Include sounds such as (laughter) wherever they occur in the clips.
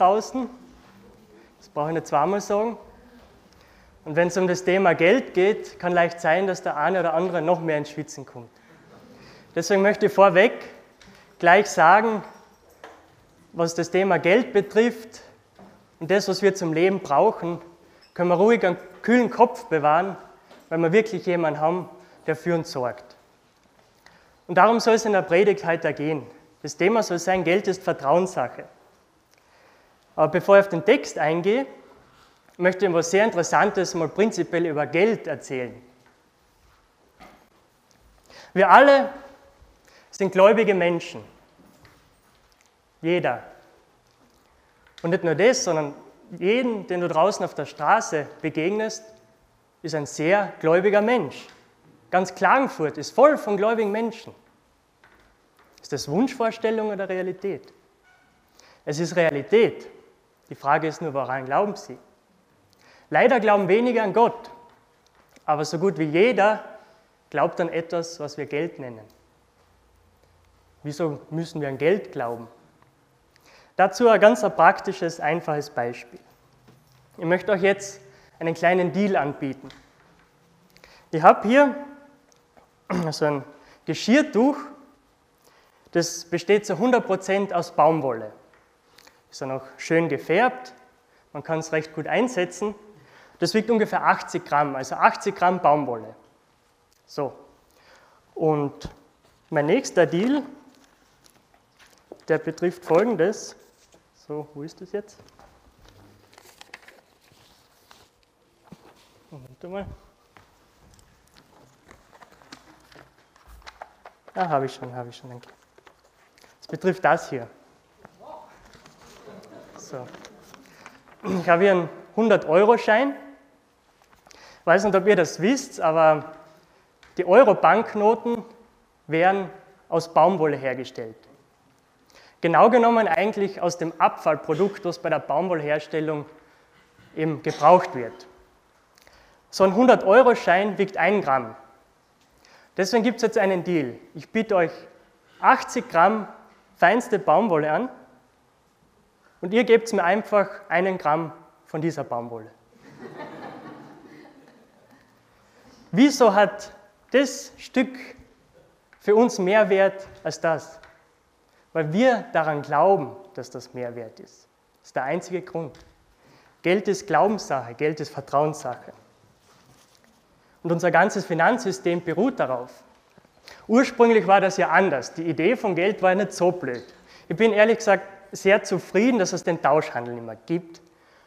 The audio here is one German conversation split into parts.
draußen. Das brauche ich nicht zweimal sagen. Und wenn es um das Thema Geld geht, kann leicht sein, dass der eine oder andere noch mehr ins Schwitzen kommt. Deswegen möchte ich vorweg gleich sagen, was das Thema Geld betrifft und das, was wir zum Leben brauchen, können wir ruhig einen kühlen Kopf bewahren, weil wir wirklich jemanden haben, der für uns sorgt. Und darum soll es in der Predigt heute gehen. Das Thema soll sein, Geld ist Vertrauenssache. Aber bevor ich auf den Text eingehe, möchte ich etwas sehr Interessantes mal prinzipiell über Geld erzählen. Wir alle sind gläubige Menschen. Jeder. Und nicht nur das, sondern jeden, den du draußen auf der Straße begegnest, ist ein sehr gläubiger Mensch. Ganz Klagenfurt ist voll von gläubigen Menschen. Ist das Wunschvorstellung oder Realität? Es ist Realität. Die Frage ist nur, woran glauben sie? Leider glauben wenige an Gott, aber so gut wie jeder glaubt an etwas, was wir Geld nennen. Wieso müssen wir an Geld glauben? Dazu ein ganz praktisches, einfaches Beispiel. Ich möchte euch jetzt einen kleinen Deal anbieten. Ich habe hier (clears throat) so ein Geschirrtuch, das besteht zu 100% aus Baumwolle. Ist dann auch schön gefärbt, man kann es recht gut einsetzen. Das wiegt ungefähr 80 Gramm, also 80 Gramm Baumwolle. So, und mein nächster Deal, der betrifft folgendes. So, wo ist das jetzt? Moment mal. Ah, habe ich schon, habe ich schon, danke. Das betrifft das hier. So. Ich habe hier einen 100-Euro-Schein. Ich weiß nicht, ob ihr das wisst, aber die Euro-Banknoten werden aus Baumwolle hergestellt. Genau genommen eigentlich aus dem Abfallprodukt, was bei der Baumwollherstellung eben gebraucht wird. So ein 100-Euro-Schein wiegt 1 Gramm. Deswegen gibt es jetzt einen Deal. Ich biete euch 80 Gramm feinste Baumwolle an und ihr gebt mir einfach einen Gramm von dieser Baumwolle. Wieso hat das Stück für uns mehr Wert als das? Weil wir daran glauben, dass das mehr wert ist. Das ist der einzige Grund. Geld ist Glaubenssache, Geld ist Vertrauenssache. Und unser ganzes Finanzsystem beruht darauf. Ursprünglich war das ja anders. Die Idee von Geld war nicht so blöd. Ich bin ehrlich gesagt sehr zufrieden, dass es den Tauschhandel nicht mehr gibt,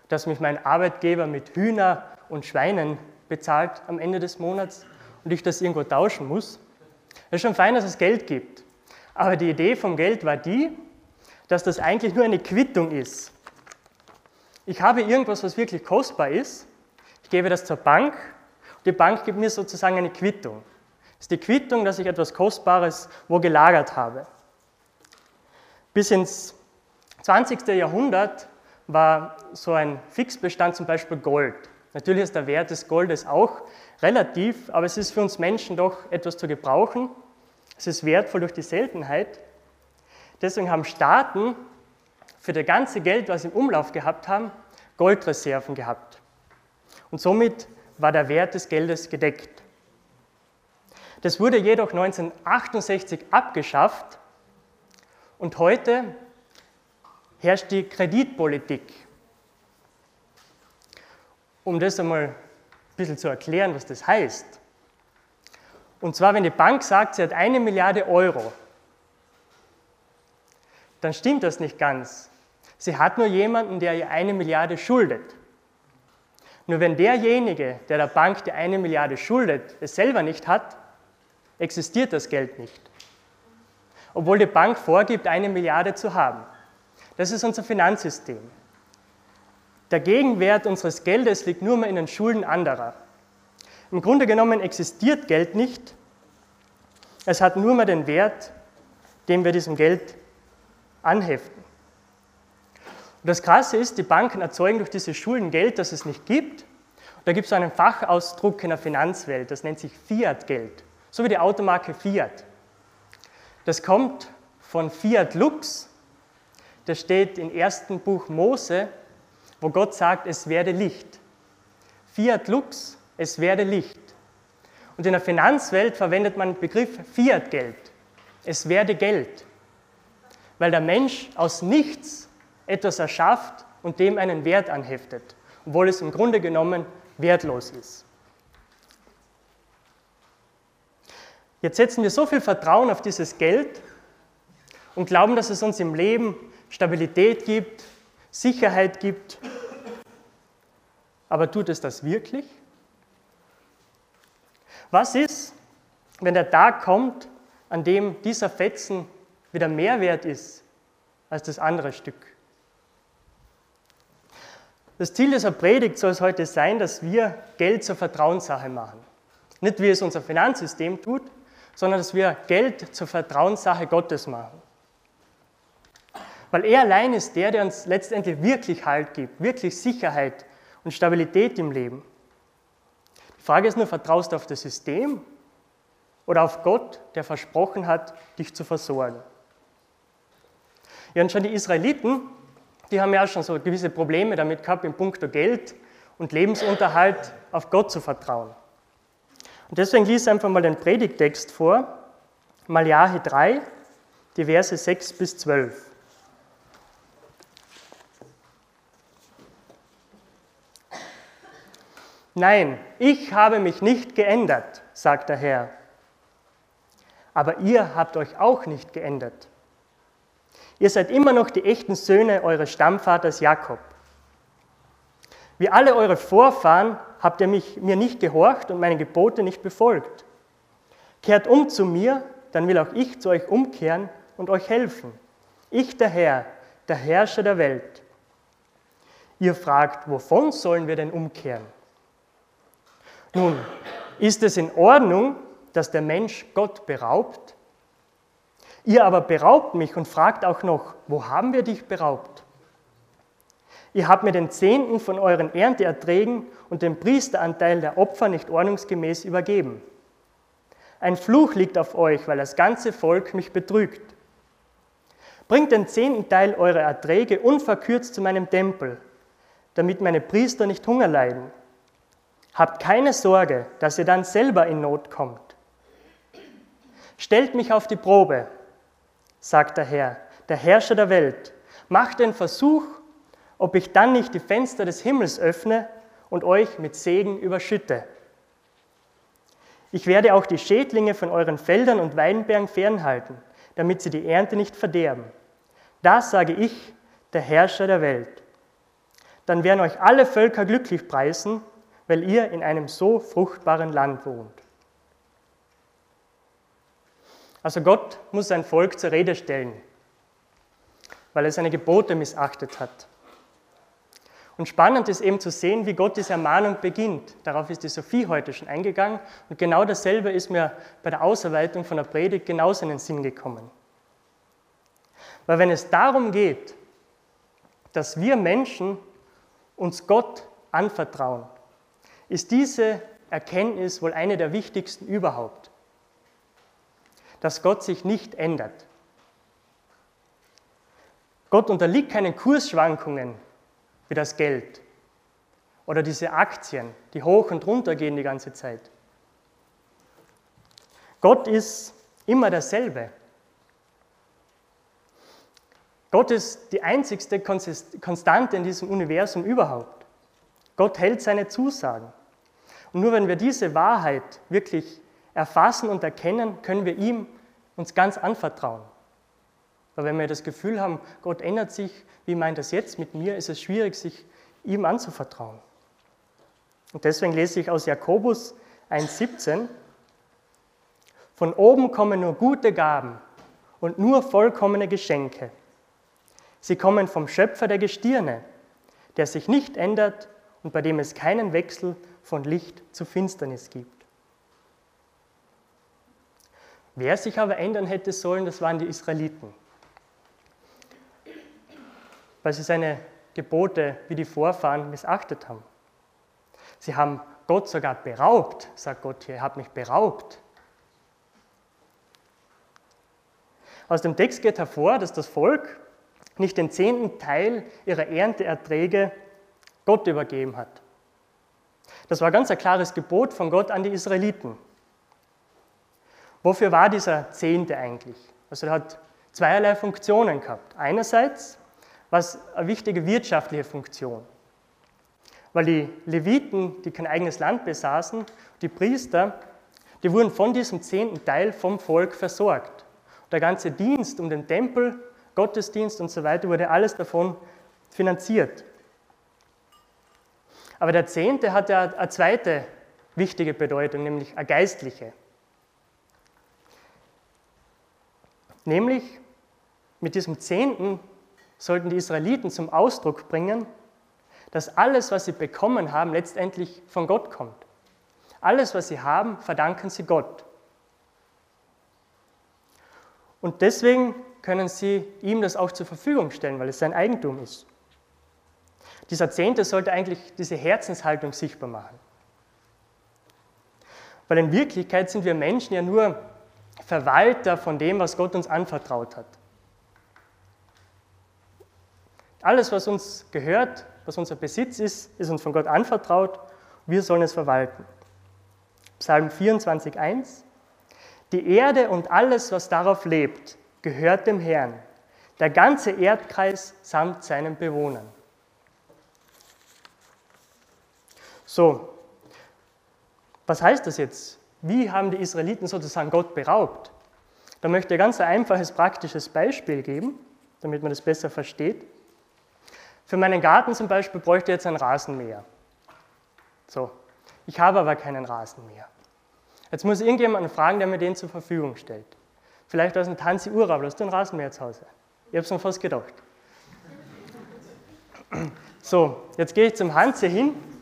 dass mich mein Arbeitgeber mit Hühner und Schweinen bezahlt am Ende des Monats und ich das irgendwo tauschen muss. Es ist schon fein, dass es Geld gibt. Aber die Idee vom Geld war die, dass das eigentlich nur eine Quittung ist. Ich habe irgendwas, was wirklich kostbar ist, ich gebe das zur Bank die Bank gibt mir sozusagen eine Quittung. Das ist die Quittung, dass ich etwas Kostbares wo gelagert habe. Bis ins 20. Jahrhundert war so ein Fixbestand zum Beispiel Gold. Natürlich ist der Wert des Goldes auch relativ, aber es ist für uns Menschen doch etwas zu gebrauchen. Es ist wertvoll durch die Seltenheit. Deswegen haben Staaten für das ganze Geld, was sie im Umlauf gehabt haben, Goldreserven gehabt. Und somit war der Wert des Geldes gedeckt. Das wurde jedoch 1968 abgeschafft und heute herrscht die Kreditpolitik. Um das einmal ein bisschen zu erklären, was das heißt. Und zwar, wenn die Bank sagt, sie hat eine Milliarde Euro, dann stimmt das nicht ganz. Sie hat nur jemanden, der ihr eine Milliarde schuldet. Nur wenn derjenige, der der Bank die eine Milliarde schuldet, es selber nicht hat, existiert das Geld nicht. Obwohl die Bank vorgibt, eine Milliarde zu haben. Das ist unser Finanzsystem. Der Gegenwert unseres Geldes liegt nur mehr in den Schulden anderer. Im Grunde genommen existiert Geld nicht. Es hat nur mehr den Wert, den wir diesem Geld anheften. Und das Krasse ist, die Banken erzeugen durch diese Schulden Geld, das es nicht gibt. Und da gibt es einen Fachausdruck in der Finanzwelt, das nennt sich Fiat-Geld, so wie die Automarke Fiat. Das kommt von Fiat Lux. Das steht im ersten Buch Mose, wo Gott sagt, es werde Licht. Fiat Lux, es werde Licht. Und in der Finanzwelt verwendet man den Begriff Fiat-Geld. Es werde Geld. Weil der Mensch aus nichts etwas erschafft und dem einen Wert anheftet, obwohl es im Grunde genommen wertlos ist. Jetzt setzen wir so viel Vertrauen auf dieses Geld und glauben, dass es uns im Leben Stabilität gibt, Sicherheit gibt. Aber tut es das wirklich? Was ist, wenn der Tag kommt, an dem dieser Fetzen wieder mehr wert ist als das andere Stück? Das Ziel dieser Predigt soll es heute sein, dass wir Geld zur Vertrauenssache machen. Nicht wie es unser Finanzsystem tut, sondern dass wir Geld zur Vertrauenssache Gottes machen. Weil er allein ist der, der uns letztendlich wirklich Halt gibt, wirklich Sicherheit und Stabilität im Leben. Die Frage ist nur, vertraust du auf das System oder auf Gott, der versprochen hat, dich zu versorgen? Ja, und schon die Israeliten, die haben ja auch schon so gewisse Probleme damit gehabt, in puncto Geld und Lebensunterhalt auf Gott zu vertrauen. Und deswegen lies einfach mal den Predigtext vor, Malachi 3, die Verse 6 bis 12. Nein, ich habe mich nicht geändert, sagt der Herr. Aber ihr habt euch auch nicht geändert. Ihr seid immer noch die echten Söhne eures Stammvaters Jakob. Wie alle eure Vorfahren habt ihr mich, mir nicht gehorcht und meine Gebote nicht befolgt. Kehrt um zu mir, dann will auch ich zu euch umkehren und euch helfen. Ich, der Herr, der Herrscher der Welt. Ihr fragt, wovon sollen wir denn umkehren? Nun, ist es in Ordnung, dass der Mensch Gott beraubt? Ihr aber beraubt mich und fragt auch noch, wo haben wir dich beraubt? Ihr habt mir den Zehnten von euren Ernteerträgen und den Priesteranteil der Opfer nicht ordnungsgemäß übergeben. Ein Fluch liegt auf euch, weil das ganze Volk mich betrügt. Bringt den zehnten Teil eurer Erträge unverkürzt zu meinem Tempel, damit meine Priester nicht Hunger leiden. Habt keine Sorge, dass ihr dann selber in Not kommt. Stellt mich auf die Probe, sagt der Herr, der Herrscher der Welt. Macht den Versuch, ob ich dann nicht die Fenster des Himmels öffne und euch mit Segen überschütte. Ich werde auch die Schädlinge von euren Feldern und Weinbergen fernhalten, damit sie die Ernte nicht verderben. Das sage ich, der Herrscher der Welt. Dann werden euch alle Völker glücklich preisen, weil ihr in einem so fruchtbaren Land wohnt. Also Gott muss sein Volk zur Rede stellen, weil er seine Gebote missachtet hat. Und spannend ist eben zu sehen, wie Gott diese Ermahnung beginnt. Darauf ist die Sophie heute schon eingegangen. Und genau dasselbe ist mir bei der Ausarbeitung von der Predigt genauso in den Sinn gekommen. Weil wenn es darum geht, dass wir Menschen uns Gott anvertrauen, ist diese Erkenntnis wohl eine der wichtigsten überhaupt. Dass Gott sich nicht ändert. Gott unterliegt keinen Kursschwankungen, wie das Geld oder diese Aktien, die hoch und runter gehen die ganze Zeit. Gott ist immer derselbe. Gott ist die einzigste Konstante in diesem Universum überhaupt. Gott hält seine Zusagen. Und nur wenn wir diese Wahrheit wirklich erfassen und erkennen, können wir ihm uns ganz anvertrauen. Weil wenn wir das Gefühl haben, Gott ändert sich, wie meint das jetzt mit mir, ist es schwierig, sich ihm anzuvertrauen. Und deswegen lese ich aus Jakobus 1,17, von oben kommen nur gute Gaben und nur vollkommene Geschenke. Sie kommen vom Schöpfer der Gestirne, der sich nicht ändert und bei dem es keinen Wechsel von Licht zu Finsternis gibt. Wer sich aber ändern hätte sollen, das waren die Israeliten weil sie seine Gebote wie die Vorfahren missachtet haben. Sie haben Gott sogar beraubt, sagt Gott hier, er hat mich beraubt. Aus dem Text geht hervor, dass das Volk nicht den zehnten Teil ihrer Ernteerträge Gott übergeben hat. Das war ganz ein klares Gebot von Gott an die Israeliten. Wofür war dieser Zehnte eigentlich? Also er hat zweierlei Funktionen gehabt. Einerseits war es eine wichtige wirtschaftliche Funktion, weil die Leviten, die kein eigenes Land besaßen, die Priester, die wurden von diesem zehnten Teil vom Volk versorgt. Der ganze Dienst um den Tempel, Gottesdienst und so weiter wurde alles davon finanziert. Aber der Zehnte hat ja eine zweite wichtige Bedeutung, nämlich eine geistliche. Nämlich mit diesem Zehnten sollten die Israeliten zum Ausdruck bringen, dass alles, was sie bekommen haben, letztendlich von Gott kommt. Alles, was sie haben, verdanken sie Gott. Und deswegen können sie ihm das auch zur Verfügung stellen, weil es sein Eigentum ist. Dieser Zehnte sollte eigentlich diese Herzenshaltung sichtbar machen. Weil in Wirklichkeit sind wir Menschen ja nur Verwalter von dem, was Gott uns anvertraut hat. Alles, was uns gehört, was unser Besitz ist, ist uns von Gott anvertraut. Wir sollen es verwalten. Psalm 24,1 Die Erde und alles, was darauf lebt, gehört dem Herrn, der ganze Erdkreis samt seinen Bewohnern. So, was heißt das jetzt? Wie haben die Israeliten sozusagen Gott beraubt? Da möchte ich ein ganz einfaches, praktisches Beispiel geben, damit man das besser versteht. Für meinen Garten zum Beispiel bräuchte ich jetzt ein Rasenmäher. So, ich habe aber keinen Rasenmäher. Jetzt muss irgendjemanden fragen, der mir den zur Verfügung stellt. Vielleicht aus dem Tanzi Urlaub, hast du einen Rasenmäher zu Hause? Ich habe es mir fast gedacht. So, jetzt gehe ich zum Hansi hin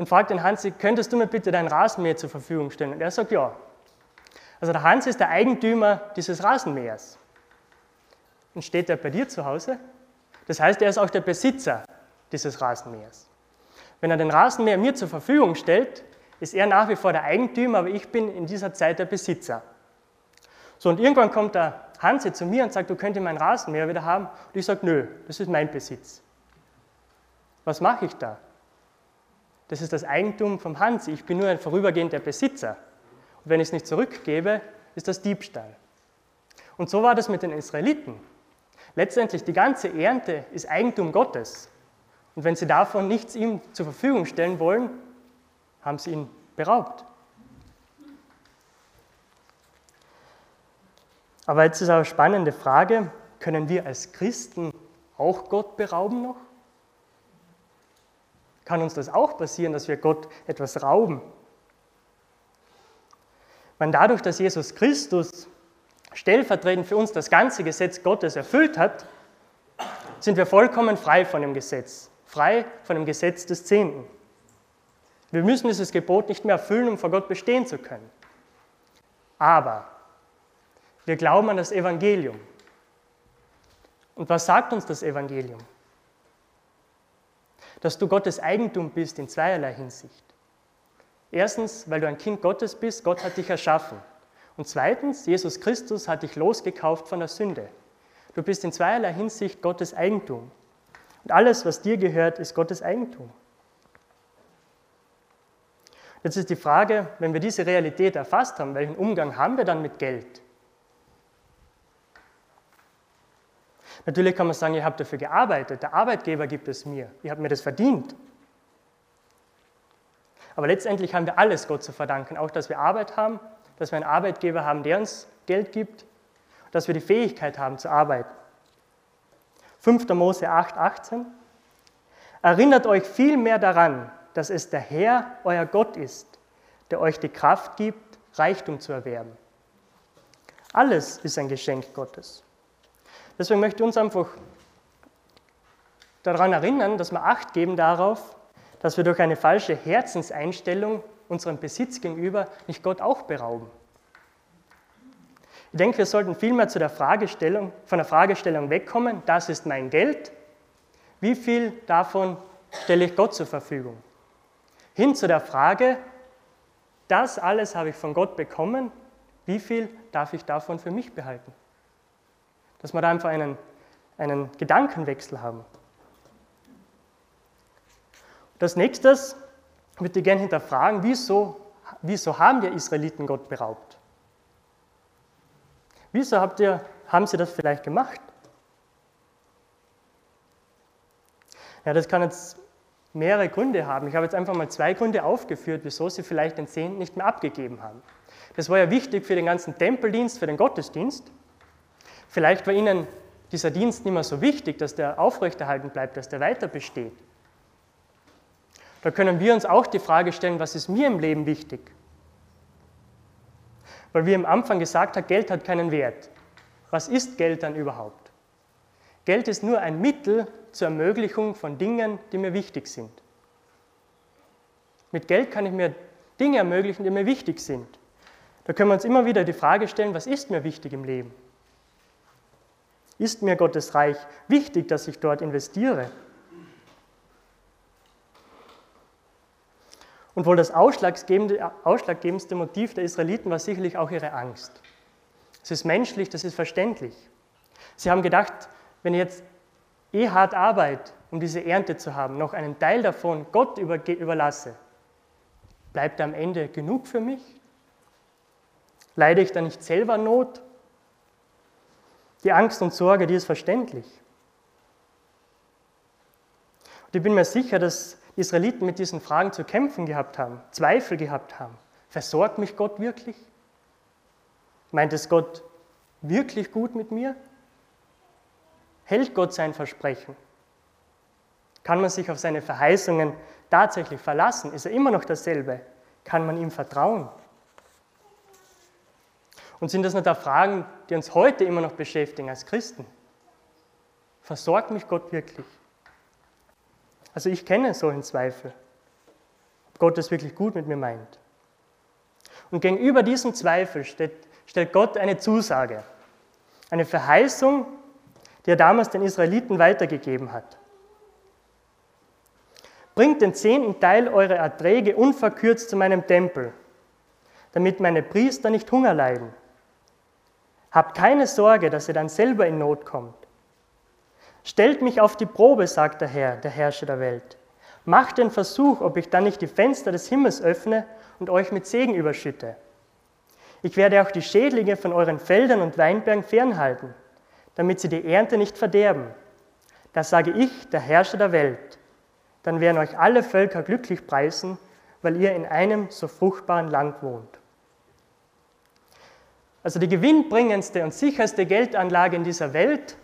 und frage den Hansi, könntest du mir bitte deinen Rasenmäher zur Verfügung stellen? Und er sagt ja. Also der Hansi ist der Eigentümer dieses Rasenmähers. Und steht er bei dir zu Hause? Das heißt, er ist auch der Besitzer dieses Rasenmähers. Wenn er den Rasenmäher mir zur Verfügung stellt, ist er nach wie vor der Eigentümer, aber ich bin in dieser Zeit der Besitzer. So, und irgendwann kommt der Hansi zu mir und sagt, du könntest meinen Rasenmäher wieder haben. Und ich sage, nö, das ist mein Besitz. Was mache ich da? Das ist das Eigentum vom Hans. Ich bin nur ein vorübergehender Besitzer. Und wenn ich es nicht zurückgebe, ist das Diebstahl. Und so war das mit den Israeliten. Letztendlich, die ganze Ernte ist Eigentum Gottes. Und wenn sie davon nichts ihm zur Verfügung stellen wollen, haben sie ihn beraubt. Aber jetzt ist eine spannende Frage, können wir als Christen auch Gott berauben noch? Kann uns das auch passieren, dass wir Gott etwas rauben. Wenn dadurch, dass Jesus Christus stellvertretend für uns das ganze Gesetz Gottes erfüllt hat, sind wir vollkommen frei von dem Gesetz, frei von dem Gesetz des Zehnten. Wir müssen dieses Gebot nicht mehr erfüllen, um vor Gott bestehen zu können. Aber wir glauben an das Evangelium. Und was sagt uns das Evangelium? Dass du Gottes Eigentum bist in zweierlei Hinsicht. Erstens, weil du ein Kind Gottes bist, Gott hat dich erschaffen. Und zweitens, Jesus Christus hat dich losgekauft von der Sünde. Du bist in zweierlei Hinsicht Gottes Eigentum. Und alles, was dir gehört, ist Gottes Eigentum. Jetzt ist die Frage, wenn wir diese Realität erfasst haben, welchen Umgang haben wir dann mit Geld? Natürlich kann man sagen, ich habe dafür gearbeitet, der Arbeitgeber gibt es mir, ich habe mir das verdient. Aber letztendlich haben wir alles Gott zu verdanken, auch dass wir Arbeit haben, dass wir einen Arbeitgeber haben, der uns Geld gibt, dass wir die Fähigkeit haben zu arbeiten. 5. Mose 8, 18. Erinnert euch vielmehr daran, dass es der Herr, euer Gott ist, der euch die Kraft gibt, Reichtum zu erwerben. Alles ist ein Geschenk Gottes. Deswegen möchte ich uns einfach daran erinnern, dass wir Acht geben darauf, dass wir durch eine falsche Herzenseinstellung unserem Besitz gegenüber nicht Gott auch berauben. Ich denke, wir sollten vielmehr zu der Fragestellung, von der Fragestellung wegkommen, das ist mein Geld, wie viel davon stelle ich Gott zur Verfügung? Hin zu der Frage, das alles habe ich von Gott bekommen, wie viel darf ich davon für mich behalten? Dass wir da einfach einen, einen Gedankenwechsel haben. Das nächstes würde ich gerne hinterfragen, wieso, wieso haben die Israeliten Gott beraubt? Wieso habt ihr, haben sie das vielleicht gemacht? Ja, das kann jetzt mehrere Gründe haben. Ich habe jetzt einfach mal zwei Gründe aufgeführt, wieso sie vielleicht den Zehnten nicht mehr abgegeben haben. Das war ja wichtig für den ganzen Tempeldienst, für den Gottesdienst. Vielleicht war ihnen dieser Dienst nicht mehr so wichtig, dass der aufrechterhalten bleibt, dass der weiter besteht. Da können wir uns auch die Frage stellen, was ist mir im Leben wichtig? Weil wir am Anfang gesagt haben, Geld hat keinen Wert. Was ist Geld dann überhaupt? Geld ist nur ein Mittel zur Ermöglichung von Dingen, die mir wichtig sind. Mit Geld kann ich mir Dinge ermöglichen, die mir wichtig sind. Da können wir uns immer wieder die Frage stellen, was ist mir wichtig im Leben? Ist mir Gottes Reich wichtig, dass ich dort investiere? Und wohl das ausschlaggebende, ausschlaggebendste Motiv der Israeliten war sicherlich auch ihre Angst. Es ist menschlich, das ist verständlich. Sie haben gedacht, wenn ich jetzt eh hart arbeite, um diese Ernte zu haben, noch einen Teil davon Gott überlasse, bleibt am Ende genug für mich? Leide ich da nicht selber Not? Die Angst und Sorge, die ist verständlich. Und ich bin mir sicher, dass die Israeliten mit diesen Fragen zu kämpfen gehabt haben, Zweifel gehabt haben. Versorgt mich Gott wirklich? Meint es Gott wirklich gut mit mir? Hält Gott sein Versprechen? Kann man sich auf seine Verheißungen tatsächlich verlassen? Ist er immer noch dasselbe? Kann man ihm vertrauen? Und sind das nicht auch Fragen, die uns heute immer noch beschäftigen als Christen? Versorgt mich Gott wirklich? Also ich kenne solchen Zweifel, ob Gott es wirklich gut mit mir meint. Und gegenüber diesem Zweifel stellt, stellt Gott eine Zusage, eine Verheißung, die er damals den Israeliten weitergegeben hat. Bringt den zehnten Teil eurer Erträge unverkürzt zu meinem Tempel, damit meine Priester nicht Hunger leiden. Habt keine Sorge, dass ihr dann selber in Not kommt. Stellt mich auf die Probe, sagt der Herr, der Herrscher der Welt. Macht den Versuch, ob ich dann nicht die Fenster des Himmels öffne und euch mit Segen überschütte. Ich werde auch die Schädlinge von euren Feldern und Weinbergen fernhalten, damit sie die Ernte nicht verderben. Das sage ich, der Herrscher der Welt. Dann werden euch alle Völker glücklich preisen, weil ihr in einem so fruchtbaren Land wohnt. Also die gewinnbringendste und sicherste Geldanlage in dieser Welt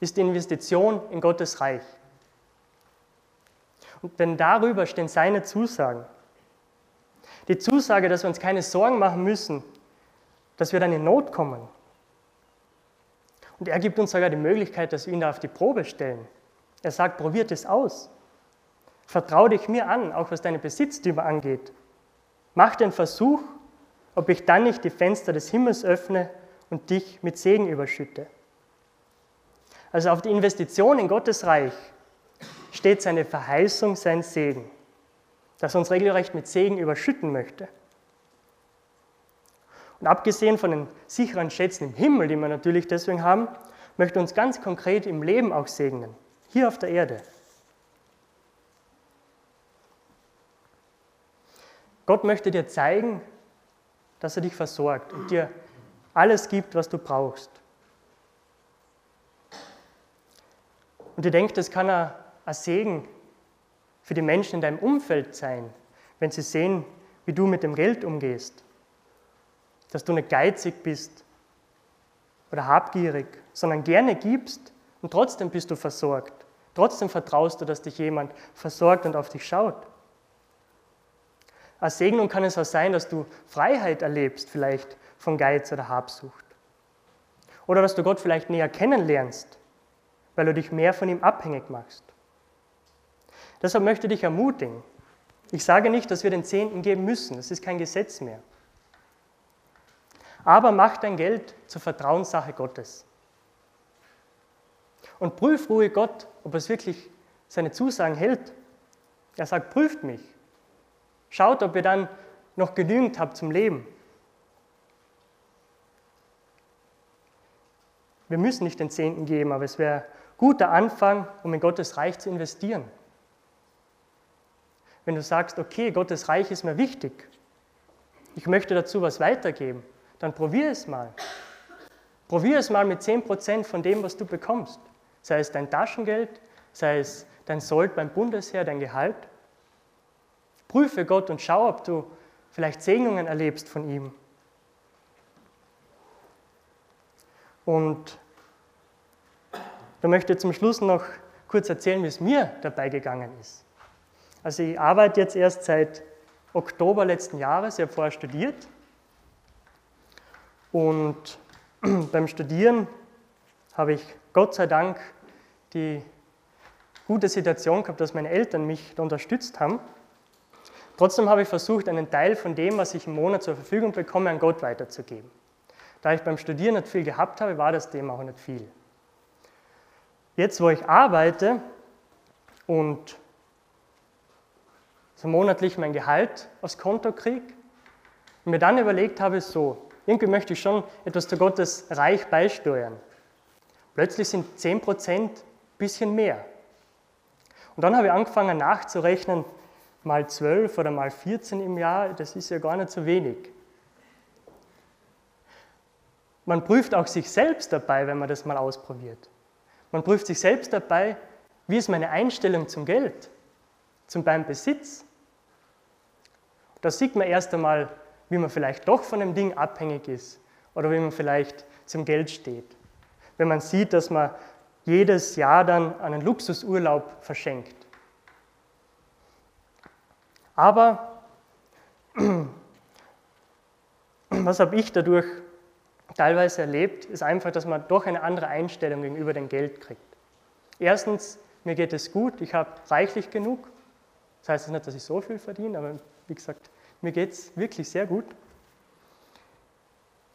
ist die Investition in Gottes Reich. Und denn darüber stehen seine Zusagen. Die Zusage, dass wir uns keine Sorgen machen müssen, dass wir dann in Not kommen. Und er gibt uns sogar die Möglichkeit, dass wir ihn da auf die Probe stellen. Er sagt, probiert es aus. Vertrau dich mir an, auch was deine Besitztümer angeht. Mach den Versuch, ob ich dann nicht die Fenster des Himmels öffne und dich mit Segen überschütte. Also auf die Investition in Gottes Reich steht seine Verheißung, sein Segen, das uns regelrecht mit Segen überschütten möchte. Und abgesehen von den sicheren Schätzen im Himmel, die wir natürlich deswegen haben, möchte uns ganz konkret im Leben auch segnen, hier auf der Erde. Gott möchte dir zeigen, dass er dich versorgt und dir alles gibt, was du brauchst. Und ich denke, das kann ein Segen für die Menschen in deinem Umfeld sein, wenn sie sehen, wie du mit dem Geld umgehst. Dass du nicht geizig bist oder habgierig, sondern gerne gibst und trotzdem bist du versorgt. Trotzdem vertraust du, dass dich jemand versorgt und auf dich schaut. Als Segnung kann es auch sein, dass du Freiheit erlebst, vielleicht von Geiz oder Habsucht. Oder dass du Gott vielleicht näher kennenlernst weil du dich mehr von ihm abhängig machst. Deshalb möchte ich dich ermutigen. Ich sage nicht, dass wir den Zehnten geben müssen, das ist kein Gesetz mehr. Aber mach dein Geld zur Vertrauenssache Gottes. Und prüf ruhig Gott, ob es wirklich seine Zusagen hält. Er sagt, prüft mich. Schaut, ob ihr dann noch genügend habt zum Leben. wir müssen nicht den Zehnten geben, aber es wäre guter Anfang, um in Gottes Reich zu investieren. Wenn du sagst, okay, Gottes Reich ist mir wichtig, ich möchte dazu was weitergeben, dann probier es mal. Probier es mal mit 10% von dem, was du bekommst. Sei es dein Taschengeld, sei es dein Sold beim Bundesheer, dein Gehalt. Prüfe Gott und schau, ob du vielleicht Segnungen erlebst von ihm. Und da möchte ich zum Schluss noch kurz erzählen, wie es mir dabei gegangen ist. Also ich arbeite jetzt erst seit Oktober letzten Jahres, ich habe vorher studiert. Und (clears throat) beim Studieren habe ich Gott sei Dank die gute Situation gehabt, dass meine Eltern mich unterstützt haben. Trotzdem habe ich versucht, einen Teil von dem, was ich im Monat zur Verfügung bekomme, an Gott weiterzugeben. Da ich beim Studieren nicht viel gehabt habe, war das Thema auch nicht viel. Jetzt, wo ich arbeite und so monatlich mein Gehalt aufs Konto kriege und mir dann überlegt habe, so, irgendwie möchte ich schon etwas zu Gottes Reich beisteuern. Plötzlich sind 10% ein bisschen mehr. Und dann habe ich angefangen nachzurechnen, mal 12 oder mal 14 im Jahr, das ist ja gar nicht so wenig. Man prüft auch sich selbst dabei, wenn man das mal ausprobiert. Man prüft sich selbst dabei, wie ist meine Einstellung zum Geld, zum beim Besitz. Da sieht man erst einmal, wie man vielleicht doch von dem Ding abhängig ist oder wie man vielleicht zum Geld steht. Wenn man sieht, dass man jedes Jahr dann einen Luxusurlaub verschenkt. Aber (clears throat) was habe ich dadurch teilweise erlebt, ist einfach, dass man doch eine andere Einstellung gegenüber dem Geld kriegt. Erstens, mir geht es gut, ich habe reichlich genug. Das heißt nicht, dass ich so viel verdiene, aber wie gesagt, mir geht es wirklich sehr gut.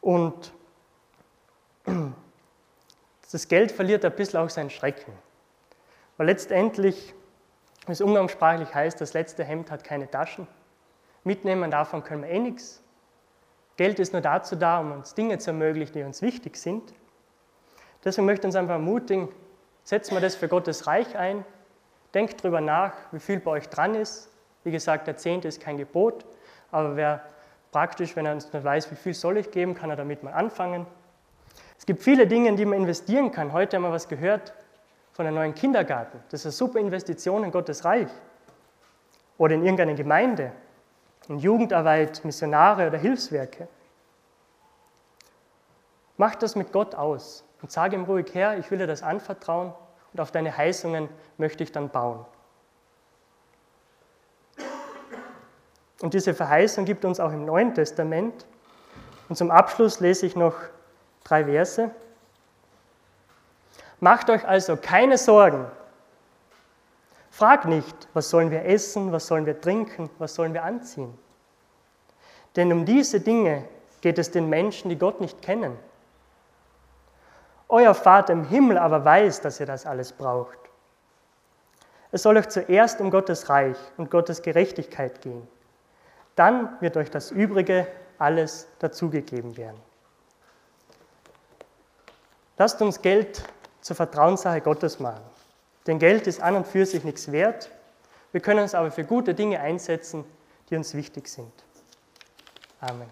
Und (clears throat) das Geld verliert ein bisschen auch seinen Schrecken. Weil letztendlich, es umgangssprachlich heißt, das letzte Hemd hat keine Taschen. Mitnehmen davon können wir eh nichts. Geld ist nur dazu da, um uns Dinge zu ermöglichen, die uns wichtig sind. Deswegen möchte ich uns einfach ermutigen, setzen wir das für Gottes Reich ein, denkt darüber nach, wie viel bei euch dran ist. Wie gesagt, der Zehnte ist kein Gebot, aber wer praktisch, wenn er nicht weiß, wie viel soll ich geben, kann er damit mal anfangen. Es gibt viele Dinge, in die man investieren kann. Heute haben wir was gehört von einem neuen Kindergarten. Das ist eine super Investition in Gottes Reich. Oder in irgendeine Gemeinde in Jugendarbeit, Missionare oder Hilfswerke. Mach das mit Gott aus und sage ihm ruhig, Herr, ich will dir das anvertrauen und auf deine Heißungen möchte ich dann bauen. Und diese Verheißung gibt uns auch im Neuen Testament. Und zum Abschluss lese ich noch drei Verse. Macht euch also keine Sorgen. Frag nicht, was sollen wir essen, was sollen wir trinken, was sollen wir anziehen. Denn um diese Dinge geht es den Menschen, die Gott nicht kennen. Euer Vater im Himmel aber weiß, dass ihr das alles braucht. Es soll euch zuerst um Gottes Reich und Gottes Gerechtigkeit gehen. Dann wird euch das Übrige alles dazugegeben werden. Lasst uns Geld zur Vertrauenssache Gottes machen. Denn Geld ist an und für sich nichts wert. Wir können es aber für gute Dinge einsetzen, die uns wichtig sind. Amen.